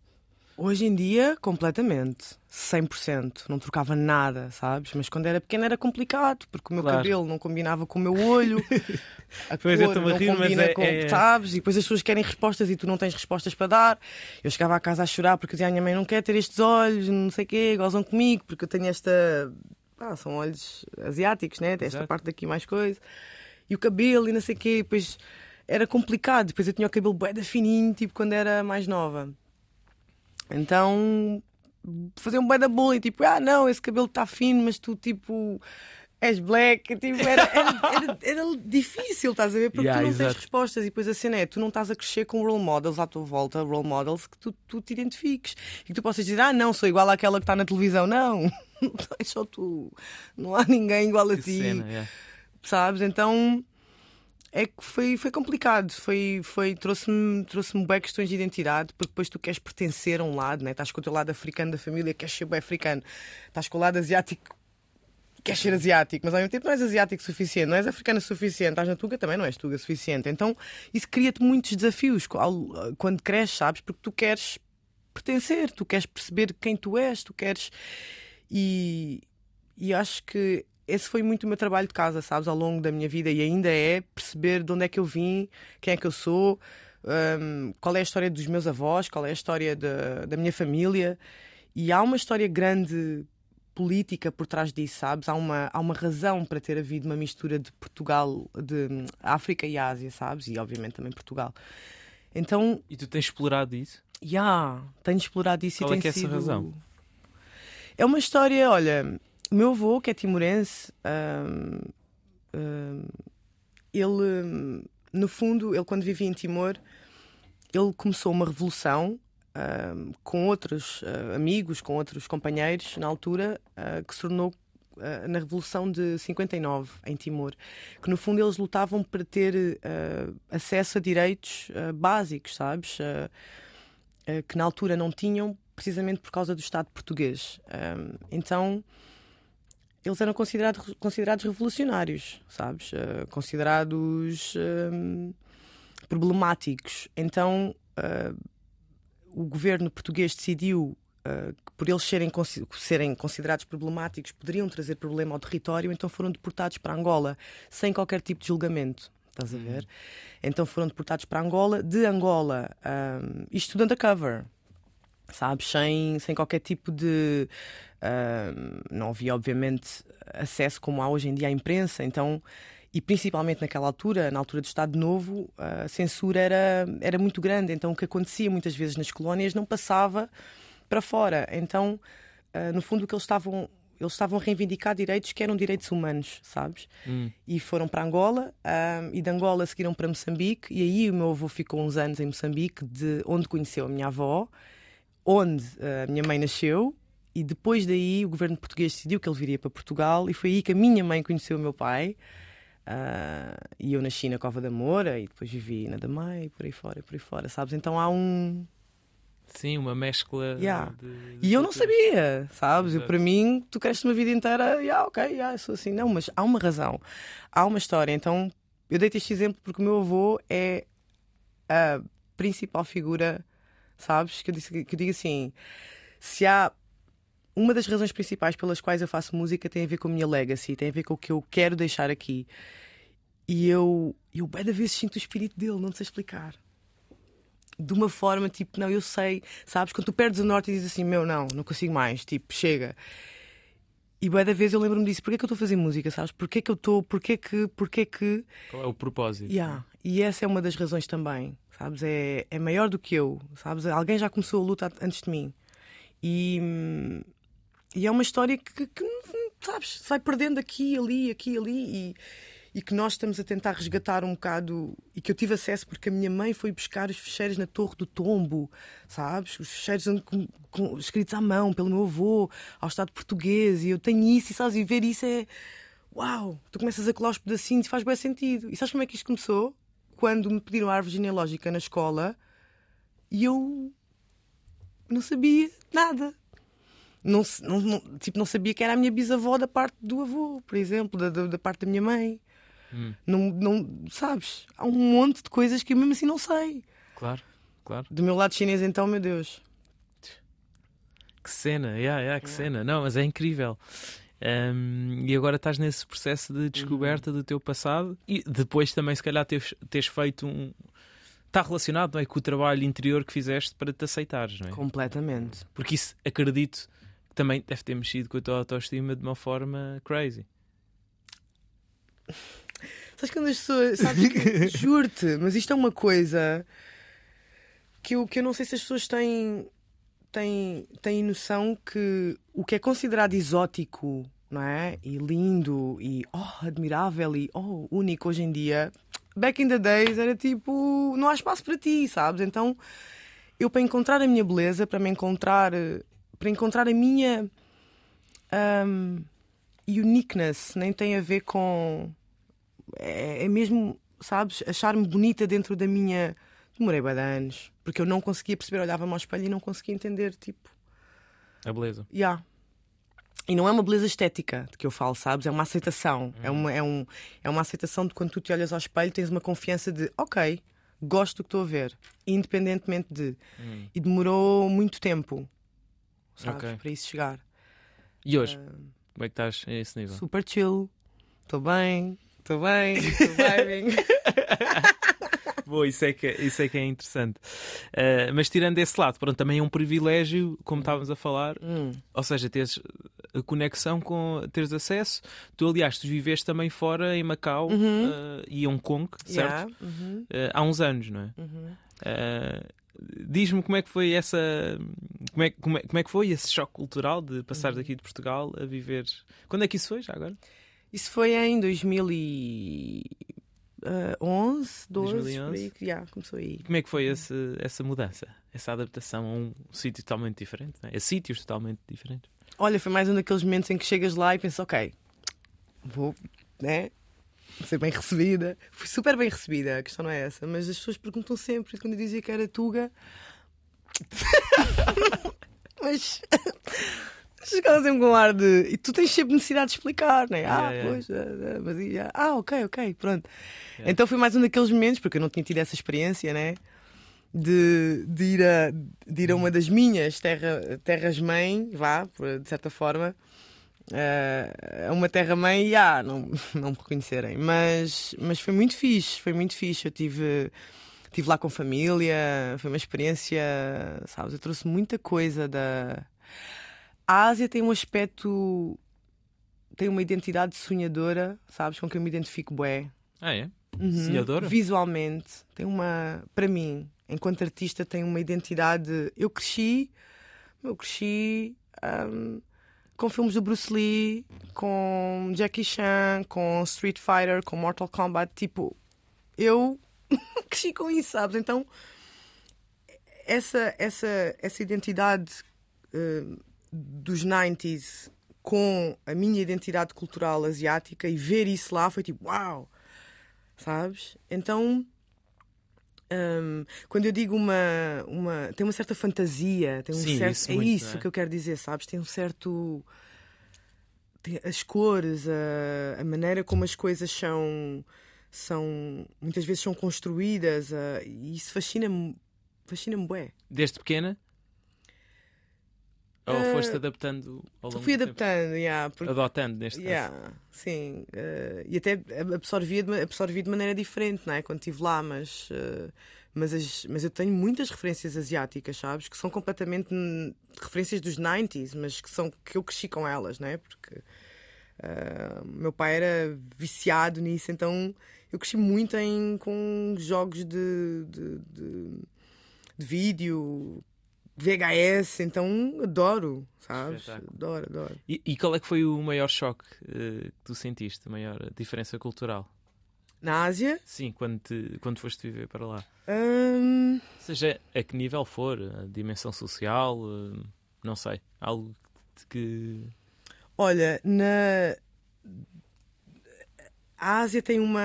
Hoje em dia, completamente. 100%. Não trocava nada, sabes? Mas quando era pequena era complicado, porque o meu Claro. cabelo não combinava com o meu olho, [LAUGHS] a Pois, eu cor a não rir, mas combina é- com é- sabes? E depois as pessoas querem respostas e tu não tens respostas para dar. Eu chegava à casa a chorar porque eu dizia à minha mãe: não quer ter estes olhos, não sei o quê, gozam comigo, porque eu tenho esta. Ah, são olhos asiáticos, né? Tem esta Exato. parte daqui mais coisa. E o cabelo e não sei o quê. Depois era complicado. Depois eu tinha o cabelo bué fininho, tipo quando era mais nova. Então, fazer um da bullying, tipo, ah, não, esse cabelo está fino, mas tu, tipo, és black. Tipo, era, era, era, era difícil, estás a ver? Porque Yeah, tu não tens exato. respostas. E depois a cena é, tu não estás a crescer com role models à tua volta, role models que tu, tu te identifiques. E que tu possas dizer, ah, não, sou igual àquela que está na televisão. Não, [LAUGHS] é só tu. Não há ninguém igual a Que ti. cena, yeah. sabes? Então é que foi, foi complicado. Foi, foi, Trouxe-me trouxe bem questões de identidade, porque depois tu queres pertencer a um lado, né? estás com o teu lado africano da família, queres ser bem africano, estás com o lado asiático, queres ser asiático, mas ao mesmo tempo não és asiático suficiente, não és africano suficiente, estás na Tuga, também não és Tuga suficiente. Então isso cria-te muitos desafios quando cresces, sabes? Porque tu queres pertencer, tu queres perceber quem tu és, tu queres. E, e acho que esse foi muito o meu trabalho de casa, sabes, ao longo da minha vida e ainda é perceber de onde é que eu vim, quem é que eu sou, um, qual é a história dos meus avós, qual é a história de, da minha família. E há uma história grande política por trás disso, sabes? Há uma, há uma razão para ter havido uma mistura de Portugal, de hum, África e Ásia, sabes? E obviamente também Portugal. Então. E tu tens explorado isso? Já, yeah, tenho explorado isso Qual e é tem que é sido... essa razão? É uma história, olha, o meu avô, que é timorense, ele, no fundo, ele quando vivia em Timor, ele começou uma revolução com outros uh, amigos, com outros companheiros na altura, uh, que se tornou uh, na Revolução de 59 em Timor, que no fundo eles lutavam para ter acesso a direitos básicos, sabes? que na altura não tinham, precisamente por causa do Estado português. então eles eram considerados, considerados revolucionários, sabes? Uh, considerados um, problemáticos. Então, uh, o governo português decidiu uh, que, por eles serem, serem considerados problemáticos, poderiam trazer problema ao território, então foram deportados para Angola, sem qualquer tipo de julgamento. Estás a ver? Uhum. Então foram deportados para Angola, de Angola, um, isto tudo undercover sabes? Sem, sem qualquer tipo de. Uh, não havia, obviamente, acesso como há hoje em dia à imprensa, então. E principalmente naquela altura, na altura do Estado Novo, a censura era, era muito grande. Então o que acontecia muitas vezes nas colónias não passava para fora. Então, uh, no fundo, o que eles estavam eles estavam a reivindicar direitos que eram direitos humanos, sabes? Hum. E foram para Angola, um, e de Angola seguiram para Moçambique, e aí o meu avô ficou uns anos em Moçambique, de onde conheceu a minha avó, onde a minha mãe nasceu. E depois daí o governo português decidiu que ele viria para Portugal e foi aí que a minha mãe conheceu o meu pai. Uh, e eu nasci na Cova da Moura e depois vivi na Damai e por aí fora, e por aí fora, sabes? Então há um. Sim, uma mescla. Yeah. De, de e eu não sabia, sabes? Eu, para mim, tu cresces uma vida inteira, yeah, ok, yeah, sou assim. Não, mas há uma razão, há uma história. Então eu dei-te este exemplo porque o meu avô é a principal figura sabes? Que eu, disse, que eu digo assim: se há. Uma das razões principais pelas quais eu faço música tem a ver com a minha legacy, tem a ver com o que eu quero deixar aqui. E eu, eu bem da vez sinto o espírito dele, não sei explicar. De uma forma tipo, não, eu sei, sabes? Quando tu perdes o norte e dizes assim, meu, não, não consigo mais, tipo, chega. E bem da vez eu lembro-me disso, porquê que eu estou a fazer música, sabes? Porquê que eu estou, porquê que, porquê que. Qual é o propósito? Yeah. E essa é uma das razões também sabes? É, é maior do que eu, sabes? Alguém já começou a luta antes de mim. E, e é uma história que, que, sabes, sai perdendo aqui, ali, aqui, ali. E, e que nós estamos a tentar resgatar um bocado e que eu tive acesso porque a minha mãe foi buscar os fecheiros na Torre do Tombo, sabes? Os fecheiros com, com, escritos à mão pelo meu avô, ao Estado português, e eu tenho isso, e sabes? E ver isso é. Uau! Tu começas a colar os pedacinhos e faz bem sentido. E sabes como é que isto começou? quando me pediram a árvore genealógica na escola e eu não sabia nada. Não, não, não, tipo, não sabia que era a minha bisavó da parte do avô, por exemplo, da, da, da parte da minha mãe. Hum. Não, não, sabes? Há um monte de coisas que eu mesmo assim não sei. Claro, claro. Do meu lado chinês, então, meu Deus. Que cena, yeah, yeah, que yeah. cena. Não, mas é incrível. Um, e agora estás nesse processo de descoberta uhum. do teu passado e depois também, se calhar, teres, teres feito um. Está relacionado não é, com o trabalho interior que fizeste para te aceitares, não é? Completamente. Porque isso acredito que também deve ter mexido com a tua autoestima de uma forma crazy. Sabes quando as pessoas. Sabes que. [LAUGHS] Juro-te, mas isto é uma coisa que eu, que eu não sei se as pessoas têm têm, têm noção que o que é considerado exótico não é? e lindo e oh, admirável e oh, único hoje em dia, back in the days era tipo, não há espaço para ti, sabes? Então eu para encontrar a minha beleza, para me encontrar, para encontrar a minha um, uniqueness, nem tem a ver com é, é mesmo, sabes, achar-me bonita dentro da minha. Demorei bem anos, porque eu não conseguia perceber, olhava-me ao espelho e não conseguia entender, tipo. A beleza. Yeah. E não é uma beleza estética de que eu falo, sabes? É uma aceitação. É, uma, é, um, é uma aceitação de quando tu te olhas ao espelho, tens uma confiança de, ok, gosto do que estou a ver, independentemente de. Hum. E demorou muito tempo, sabes, Ok. para isso chegar. E hoje, Ah, como é que estás a esse nível? super chill, estou bem, estou bem, estou [LAUGHS] vibing. Boa, isso é que, isso é, que é interessante. Ah, mas tirando esse lado, pronto, também é um privilégio, como estávamos a falar, Hum. ou seja, teres a conexão com teres acesso. Tu, aliás, tu viveste também fora em Macau Uhum. ah, e Hong Kong, certo? Yeah, uhum, Ah, há uns anos, não é? uhum. Diz-me como é que foi essa. Como é, como, é, como é que foi esse choque cultural de passar Uhum. daqui de Portugal a viver. Quando é que isso foi, já agora? Isso foi em 2011, 12, 2011. por aí, que já começou aí. Como é que foi esse, essa mudança? Essa adaptação a um sítio totalmente diferente? não é? A sítios totalmente diferentes? Olha, foi mais um daqueles momentos em que chegas lá e pensas, ok, vou, né? Ser bem recebida. Fui super bem recebida, a questão não é essa, mas as pessoas perguntam sempre, quando eu dizia que era Tuga. [LAUGHS] mas. Chegava sempre com um ar de. E tu tens sempre necessidade de explicar, né? Ah, Yeah, yeah. pois, ah, ah, mas e, ah, ah, ok, ok, pronto. Yeah. Então foi mais um daqueles momentos, porque eu não tinha tido essa experiência, né? De, de, ir, a, de ir a uma das minhas terra, terras-mãe, vá, de certa forma, eh, a uma terra-mãe e ah, não, [LAUGHS] não me reconhecerem. Mas, mas foi muito fixe, foi muito fixe. Eu tive, tive lá com família, foi uma experiência, sabes? Eu trouxe muita coisa da. A Ásia tem um aspecto. tem uma identidade sonhadora, sabes? Com que eu me identifico bué. Ah, é? Uhum. Sonhadora? Visualmente, tem uma. Para mim, enquanto artista, tem uma identidade. Eu cresci. Eu cresci. ahm, com filmes do Bruce Lee, com Jackie Chan, com Street Fighter, com Mortal Kombat. Tipo, eu [LAUGHS] cresci com isso, sabes? Então, essa, essa, essa identidade eh, dos 90s com a minha identidade cultural asiática e ver isso lá foi tipo, uau! Sabes? Então, hum, quando eu digo uma, uma. tem uma certa fantasia, tem um Sim, certo. isso é muito, isso é? que eu quero dizer, sabes? Tem um certo. tem as cores, a, a maneira como as coisas são. são muitas vezes são construídas, ah, e isso fascina-me. Fascina-me, bué. Desde pequena? Ou Ah, foste adaptando ao longo Fui adaptando, yeah, porque Adotando, neste caso. Yeah, sim. eh, e até absorvi de, absorvi de maneira diferente, não é? Quando estive lá, mas, eh, mas, as- mas eu tenho muitas referências asiáticas, sabes? Que são completamente referências dos 90s, mas que, são, que eu cresci com elas, não é? Porque meu pai era viciado nisso, então eu cresci muito em, com jogos de, de, de, de vídeo. VHS, então adoro, sabes? Adoro, adoro. E, e qual é que foi o maior choque eh, que tu sentiste? A maior diferença cultural? Na Ásia, Sim, quando, te, quando foste viver para lá. hum, Seja a que nível for, a dimensão social, eh, não sei. Algo que. olha, na a Ásia tem uma.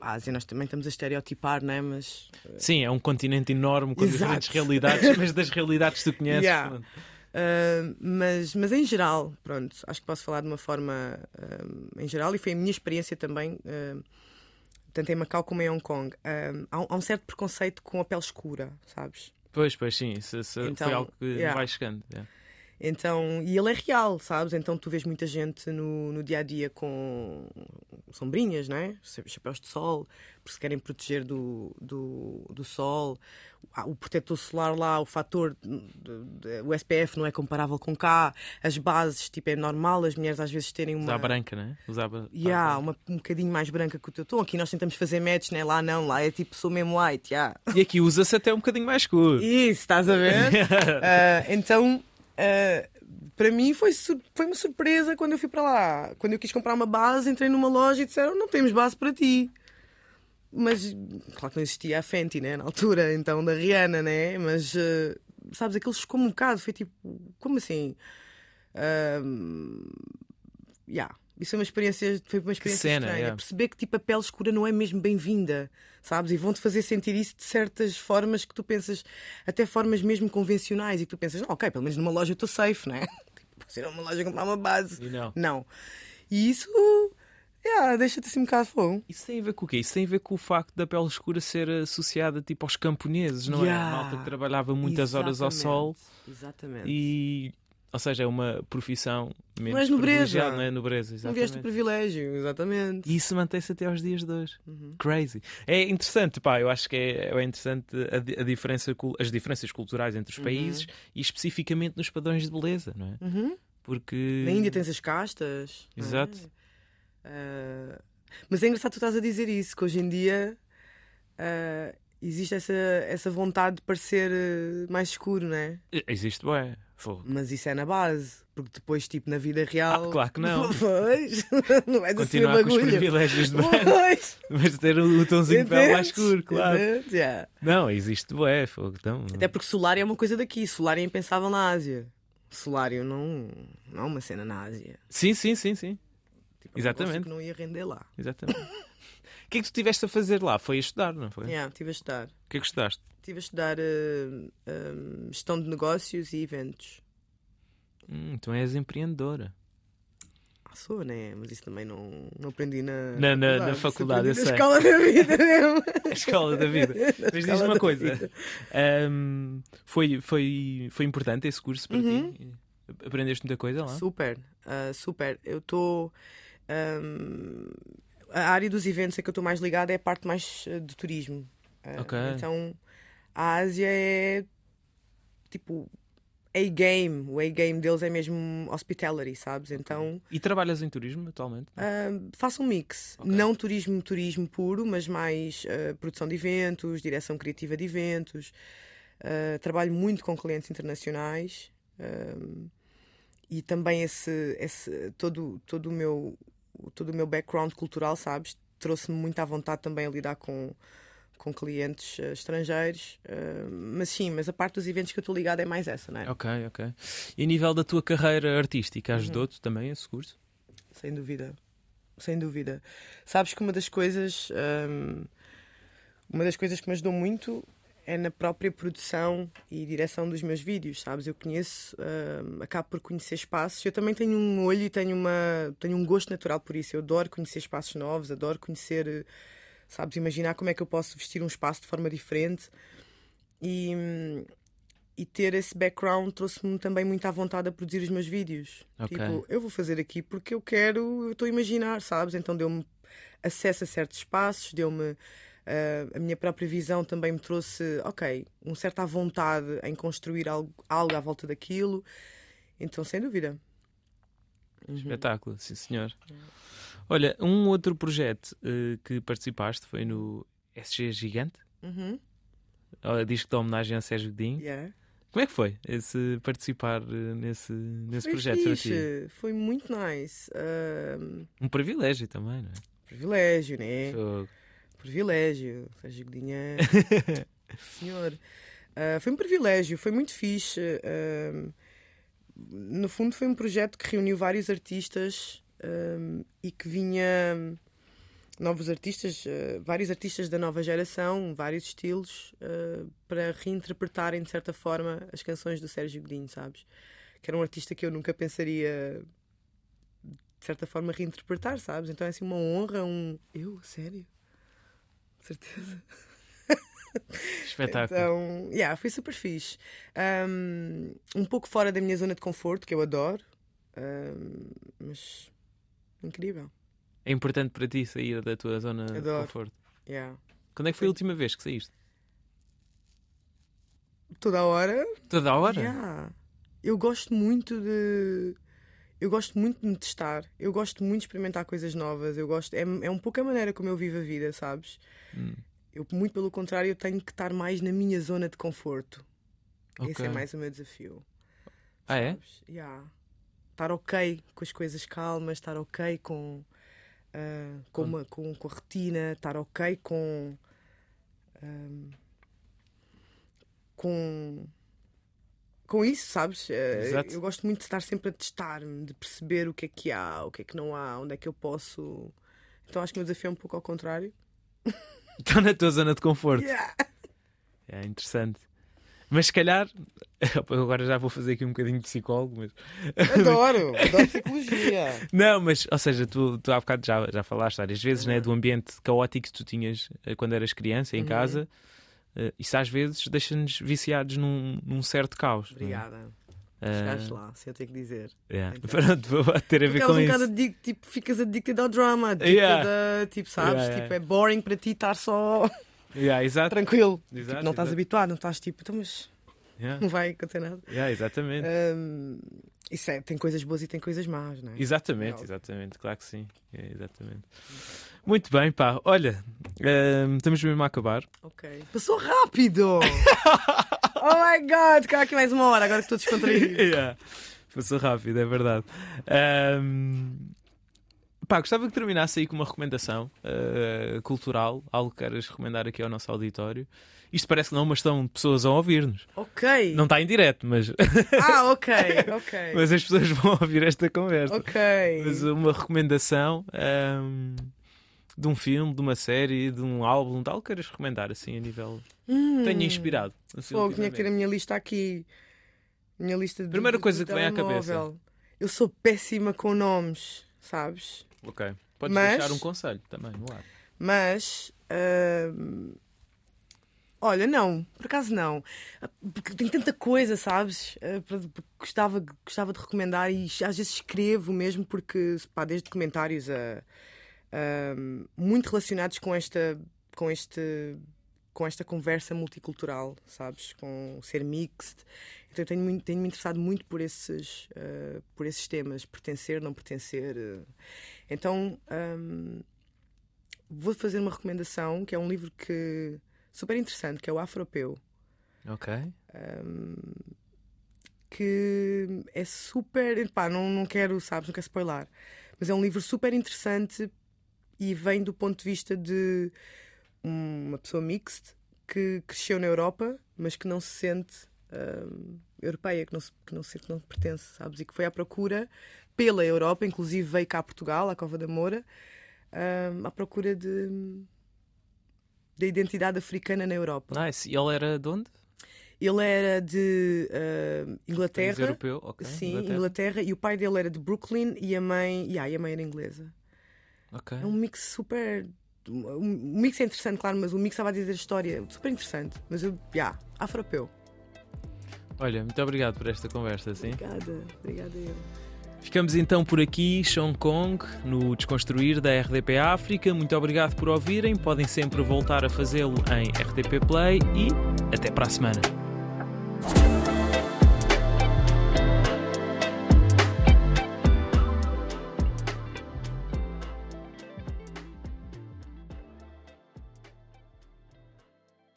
A Ásia nós também estamos a estereotipar, não é? Mas. Sim, é um continente enorme com Exato. diferentes realidades, mas das realidades que tu conheces. Yeah. Uh, mas, mas em geral, pronto, acho que posso falar de uma forma uh, em geral e foi a minha experiência também, uh, tanto em Macau como em Hong Kong. Há, um, há um certo preconceito com a pele escura, sabes? Pois, pois, sim. Isso, isso foi Então, algo que yeah. vai chegando. yeah. Então, e ele é real, sabes? Então tu vês muita gente no, no dia a dia com sombrinhas, não é? Chapéus de sol, porque se querem proteger do, do, do sol. Ah, O protetor solar lá, o fator, o SPF não é comparável com cá. As bases, tipo, é normal as mulheres às vezes terem uma. Usar branca, não é? Usava. Yeah, ah, uma, um bocadinho mais branca que o teu tom. Aqui nós tentamos fazer match, né? Lá não, lá é tipo, sou mesmo white, yeah. E aqui usa-se até um bocadinho mais escuro. Isso, estás a ver? [LAUGHS] Ah, então, para mim foi, foi uma surpresa quando eu fui para lá. Quando eu quis comprar uma base, entrei numa loja e disseram: Não temos base para ti. Mas, claro que não existia a Fenty, né? Na altura, então, da Rihanna, né? Mas, ah, sabes, aquilo chocou-me um bocado. Foi tipo: Como assim? Ah, yeah. Isso é uma experiência, foi uma experiência cena, estranha. yeah. Perceber que tipo, a pele escura não é mesmo bem-vinda, sabes? E vão-te fazer sentir isso de certas formas que tu pensas, até formas mesmo convencionais, e que tu pensas, não, ok, pelo menos numa loja eu estou safe, né? [LAUGHS] Tipo, posso ir a uma loja comprar uma base. E não. Não. E isso, yeah, deixa-te assim um bocado fogo. Isso tem a ver com o quê? Isso tem a ver com o facto da pele escura ser associada tipo aos camponeses, não é? Yeah. A malta que trabalhava muitas horas ao sol Exatamente. e. Ou seja, é uma profissão menos és nobreza. não é nobreza, Não exatamente. vieste o privilégio, exatamente. E isso mantém-se até aos dias de hoje. Uhum. Crazy. É interessante, pá, eu acho que é, é interessante a, a diferença, as diferenças culturais entre os países e especificamente nos padrões de beleza, não é? Uhum. Porque. Na Índia tens as castas. é? Exato. Ah, mas é engraçado tu estás a dizer isso, que hoje em dia ah, existe essa, essa vontade de parecer eh, mais escuro, não é? Existe, ué. Fogo. Mas isso é na base, porque depois, tipo, na vida real. Ah, claro que não. [LAUGHS] Pois, [LAUGHS] não vais assumir Continuar com os privilégios de Pois, [LAUGHS] mas ter o, o tomzinho de pele mais escuro, claro. Entendes? Yeah. Não, existe, ué. Fogo. Então, Até porque solário é uma coisa daqui, solário é impensável na Ásia. Solário não, não é uma cena na Ásia. Sim, sim, sim, sim. Tipo, é Exatamente. não ia render lá. Exatamente. O que é que tu estiveste a fazer lá? Foi a estudar, não foi? Yeah, estive a estudar. O que é que estudaste? Estive a estudar eh, eh, gestão de negócios e eventos. Hum, então és empreendedora. Ah, sou, né? Mas isso também não, não aprendi na, Na- na- na faculdade, eu na sei. escola da vida [LAUGHS] mesmo. A escola da vida. [LAUGHS] Na Mas diz-me escola uma coisa: hum, foi, foi, foi importante esse curso para Uhum. ti? Aprendeste muita coisa lá? Super, ah, super. Eu estou. A área dos eventos a que eu estou mais ligada é a parte mais ah, de turismo. Ah, Ok. Então a Ásia é tipo A-game. O A-game deles é mesmo hospitality, sabes? Então E trabalhas em turismo atualmente? ah, faço um mix. Ok. Não turismo, turismo puro, mas mais ah, produção de eventos, direção criativa de eventos. Ah, trabalho muito com clientes internacionais. e também esse, esse todo, todo o meu todo o meu background cultural, sabes? Trouxe-me muito à vontade também a lidar com, com clientes eh, estrangeiros. eh, mas sim, mas a parte dos eventos que eu estou ligada é mais essa, não é? Ok, ok. E a nível da tua carreira artística, Uhum. ajudou-te também esse curso? Sem dúvida. Sem dúvida. Sabes que uma das coisas. hum, uma das coisas que me ajudou muito é na própria produção e direção dos meus vídeos, sabes? Eu conheço, hum, acabo por conhecer espaços. Eu também tenho um olho e tenho, uma, tenho um gosto natural por isso. Eu adoro conhecer espaços novos, adoro conhecer, sabes? Imaginar como é que eu posso vestir um espaço de forma diferente. E, e ter esse background trouxe-me também muito à vontade a produzir os meus vídeos. Ok. Tipo, eu vou fazer aqui porque eu quero, eu estou a imaginar, sabes? Então deu-me acesso a certos espaços, deu-me. Ah, a minha própria visão também me trouxe, ok, um certa vontade em construir algo, algo à volta daquilo. Então, sem dúvida. Espetáculo, sim senhor. Olha, um outro projeto eh, que participaste foi no SG Gigante. Uhum. Que dá homenagem a Sérgio Godinho. Yeah. Como é que foi esse participar eh, nesse, nesse Foi projeto para ti? fixe, Foi muito nice. Ah, Um privilégio também, não é? privilégio, né? Privilégio. Sérgio Godinho é- Senhor. Ah, foi um privilégio, foi muito fixe. ah, no fundo, foi um projeto que reuniu vários artistas ah, e que vinha. Novos artistas, ah, vários artistas da nova geração, vários estilos, ah, para reinterpretarem de certa forma as canções do Sérgio Godinho, sabes? Que era um artista que eu nunca pensaria de certa forma reinterpretar, sabes? Então é assim uma honra, um. Eu? Sério? [LAUGHS] Certeza. Espetáculo. Então, yeah, foi super fixe. Um, um pouco fora da minha zona de conforto, que eu adoro, um, mas incrível. É importante para ti sair da tua zona de Adoro. conforto. Yeah. Quando é que foi a última vez que saíste? Toda a hora. Toda a hora? Yeah. Eu gosto muito de. Eu gosto muito de me testar. Eu gosto muito de experimentar coisas novas. Eu gosto. É, é um pouco a maneira como eu vivo a vida, sabes? Hum. Eu, muito pelo contrário, eu tenho que estar mais na minha zona de conforto. Esse Ok. é mais o meu desafio. Ah, é? Yeah. Estar ok com as coisas calmas, estar ok com, ah, com, uma- com, com a rotina, estar ok com. ahm, com. Com isso, sabes? Eh, Exato. Eu gosto muito de estar sempre a testar-me, de perceber o que é que há, o que é que não há, onde é que eu posso. Então acho que o meu desafio é um pouco ao contrário. [LAUGHS] Estou na tua zona de conforto. Yeah. É interessante. Mas se calhar, [LAUGHS] agora já vou fazer aqui um bocadinho de psicólogo, mas. Adoro, [LAUGHS] adoro psicologia. Não, mas, ou seja, tu, tu há bocado já, já falaste várias vezes né, do ambiente caótico que tu tinhas eh, quando eras criança em Uhum. casa. Eh, isso às vezes deixa-nos viciados num, num certo caos. é? Obrigada. Eh, Chegaste lá, se eu tenho que dizer. yeah. [LAUGHS] Então. Pronto, vou ter a ver com um isso. addic- tipo, ficas addicted ao drama, addicted Yeah. a, tipo, sabes? Yeah. Tipo, é boring para ti estar só [LAUGHS] exato. tranquilo. Exato, Tipo, não estás exato. habituado, não estás tipo, então, mas não vai acontecer nada. Exatamente. Hum, isso é, tem coisas boas e tem coisas más, não é? Exatamente, Não. exatamente, claro que sim. É, exatamente. Muito bem, pá. Olha, ehm, estamos mesmo a acabar. Ok. Passou rápido! [LAUGHS] oh my god, cá aqui mais uma hora, agora que estou descontraído. [LAUGHS] Yeah. Passou rápido, é verdade. Ahm, pá, gostava que terminasse aí com uma recomendação ah, cultural, algo que queres recomendar aqui ao nosso auditório. Isto parece que não, mas estão pessoas a ouvir-nos. Ok. Não está em direto, mas, [LAUGHS] Ah, ok, ok. mas as pessoas vão ouvir esta conversa. Ok. Mas uma recomendação ahm, de um filme, de uma série, de um álbum, tal, que queiras recomendar assim a nível. Hum. Tenha inspirado. assim, Fogo, tinha que ter a minha lista aqui. Minha lista de. Primeira coisa que vem à cabeça. Eu sou péssima com nomes, sabes? Ok. Podes Mas- deixar um conselho também no ar. Mas. hum, Olha, não, por acaso não. Porque tem tanta coisa, sabes? Eh, Gostava, gostava de recomendar e às vezes escrevo mesmo porque, pá, desde comentários a, muito relacionados com esta, com este, com esta conversa multicultural, sabes? Com ser mixed. Então eu tenho muito, tenho me interessado muito por esses, eh, por esses temas, pertencer, não pertencer. eh. Então hum, vou fazer uma recomendação que é um livro que super interessante, que é o Afropeu Ok. que é super. Pá, não, não quero, sabes, não quero spoiler, mas é um livro super interessante e vem do ponto de vista de uma pessoa mixed que cresceu na Europa, mas que não se sente hum, europeia, que não, se, que, não se, que não pertence, sabes? E que foi à procura pela Europa, inclusive veio cá a Portugal, à Cova da Moura, hum, à procura de. da identidade africana na Europa. Nice. E ele era de onde? Ele era de País Inglaterra. europeu? Ok. Sim, Inglaterra. Inglaterra. E o pai dele era de Brooklyn e a mãe, yeah, e a mãe era inglesa. Ok. É um mix super. O mix é interessante, claro, mas o mix estava a dizer história super interessante. Mas eu, yeah, afropeu. Olha, muito obrigado por esta conversa, sim. Obrigada, obrigada eu. Ficamos então por aqui, Hong Kong, no Desconstruir da RDP África. Muito obrigado por ouvirem. Podem sempre voltar a fazê-lo em RDP Play e até para a semana.